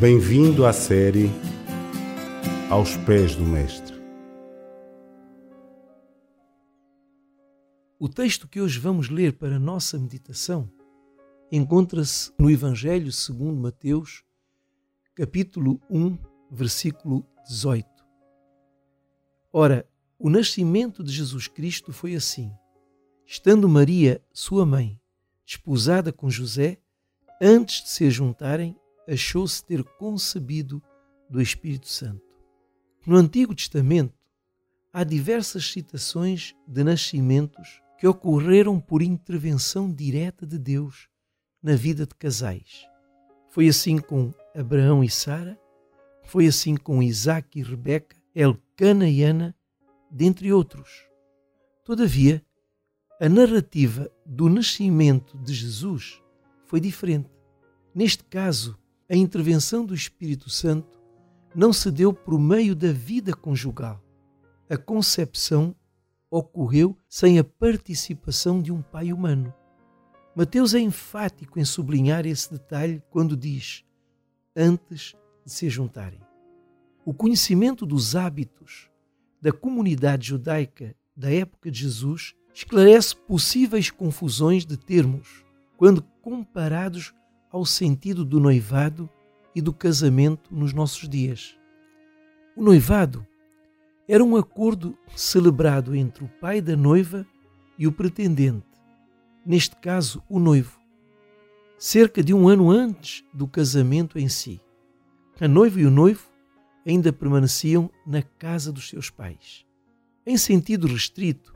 Bem-vindo à série Aos Pés do Mestre. O texto que hoje vamos ler para a nossa meditação encontra-se no Evangelho segundo Mateus, capítulo 1, versículo 18. Ora, o nascimento de Jesus Cristo foi assim. Estando Maria, sua mãe, desposada com José, antes de se juntarem, achou-se ter concebido do Espírito Santo. No Antigo Testamento, há diversas citações de nascimentos que ocorreram por intervenção direta de Deus na vida de casais. Foi assim com Abraão e Sara, foi assim com Isaac e Rebeca, Elcana e Ana, dentre outros. Todavia, a narrativa do nascimento de Jesus foi diferente. Neste caso, a intervenção do Espírito Santo não se deu por meio da vida conjugal. A concepção ocorreu sem a participação de um pai humano. Mateus é enfático em sublinhar esse detalhe quando diz: antes de se juntarem. O conhecimento dos hábitos da comunidade judaica da época de Jesus esclarece possíveis confusões de termos quando comparados ao sentido do noivado e do casamento nos nossos dias. O noivado era um acordo celebrado entre o pai da noiva e o pretendente, neste caso o noivo, cerca de um ano antes do casamento em si. A noiva e o noivo ainda permaneciam na casa dos seus pais. Em sentido restrito,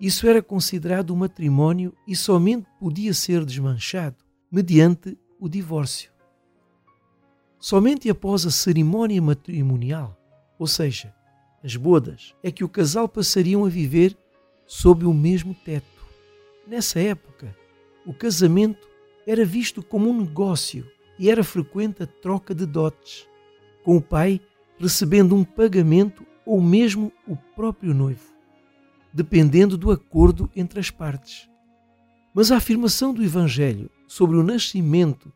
isso era considerado um matrimónio e somente podia ser desmanchado mediante o divórcio. Somente após a cerimônia matrimonial, ou seja, as bodas, é que o casal passariam a viver sob o mesmo teto. Nessa época, o casamento era visto como um negócio e era frequente a troca de dotes, com o pai recebendo um pagamento ou mesmo o próprio noivo, dependendo do acordo entre as partes. Mas a afirmação do Evangelho sobre o nascimento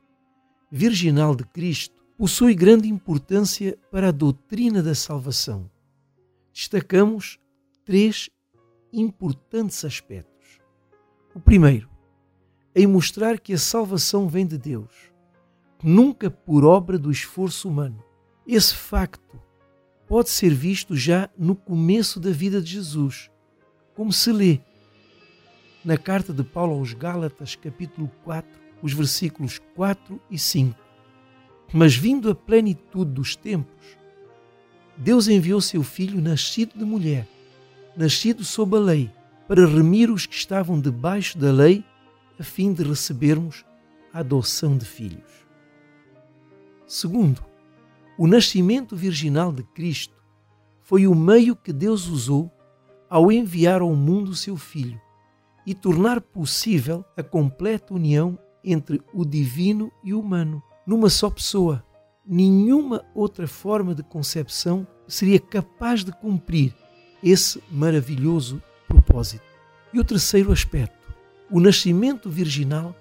virginal de Cristo possui grande importância para a doutrina da salvação. Destacamos três importantes aspectos. O primeiro, em mostrar que a salvação vem de Deus, nunca por obra do esforço humano. Esse facto pode ser visto já no começo da vida de Jesus, como se lê na carta de Paulo aos Gálatas, capítulo 4, os versículos 4 e 5. Mas vindo a plenitude dos tempos, Deus enviou seu filho nascido de mulher, nascido sob a lei, para remir os que estavam debaixo da lei, a fim de recebermos a adoção de filhos. Segundo, o nascimento virginal de Cristo foi o meio que Deus usou ao enviar ao mundo seu Filho e tornar possível a completa união entre o divino e o humano, numa só pessoa. Nenhuma outra forma de concepção seria capaz de cumprir esse maravilhoso propósito. E o terceiro aspecto, o nascimento virginal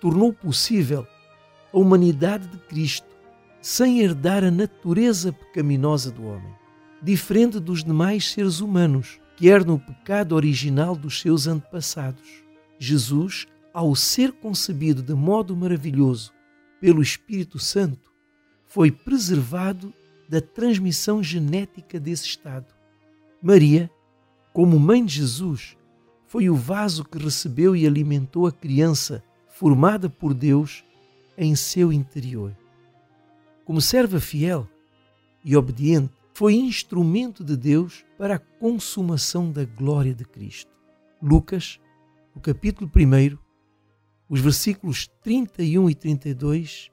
tornou possível a humanidade de Cristo sem herdar a natureza pecaminosa do homem, diferente dos demais seres humanos que herdam o pecado original dos seus antepassados. Jesus, ao ser concebido de modo maravilhoso pelo Espírito Santo, foi preservado da transmissão genética desse estado. Maria, como mãe de Jesus, foi o vaso que recebeu e alimentou a criança formada por Deus em seu interior como serva fiel e obediente, foi instrumento de Deus para a consumação da glória de Cristo. Lucas, o capítulo 1, os versículos 31 e 32,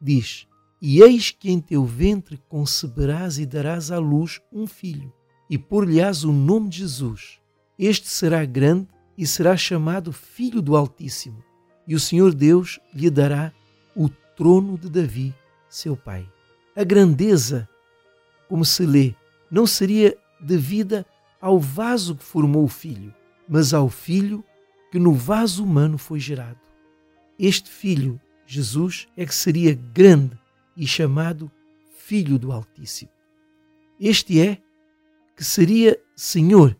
diz: E eis que em teu ventre conceberás e darás à luz um filho, e por-lhe-ás o nome de Jesus. Este será grande e será chamado Filho do Altíssimo, e o Senhor Deus lhe dará o trono de Davi seu pai. A grandeza, como se lê, não seria devida ao vaso que formou o filho, mas ao filho que no vaso humano foi gerado. Este filho, Jesus, é que seria grande e chamado Filho do Altíssimo. Este é que seria Senhor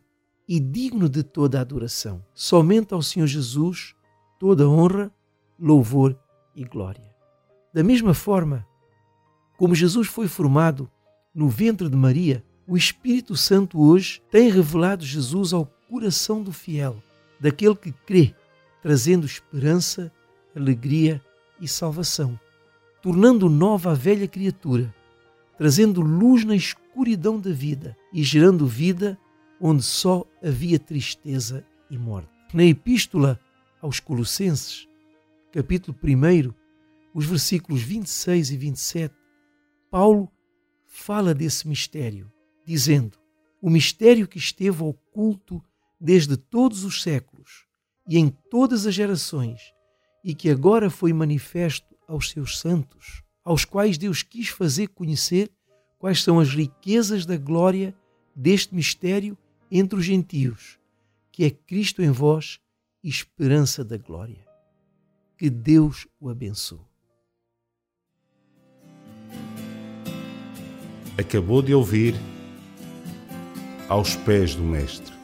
e digno de toda adoração. Somente ao Senhor Jesus toda honra, louvor e glória. Da mesma forma como Jesus foi formado no ventre de Maria, o Espírito Santo hoje tem revelado Jesus ao coração do fiel, daquele que crê, trazendo esperança, alegria e salvação, tornando nova a velha criatura, trazendo luz na escuridão da vida e gerando vida onde só havia tristeza e morte. Na Epístola aos Colossenses, capítulo 1, os versículos 26 e 27, Paulo fala desse mistério, dizendo: O mistério que esteve oculto desde todos os séculos e em todas as gerações, e que agora foi manifesto aos seus santos, aos quais Deus quis fazer conhecer quais são as riquezas da glória deste mistério entre os gentios, que é Cristo em vós, esperança da glória. Que Deus o abençoe. Acabou de ouvir Aos Pés do Mestre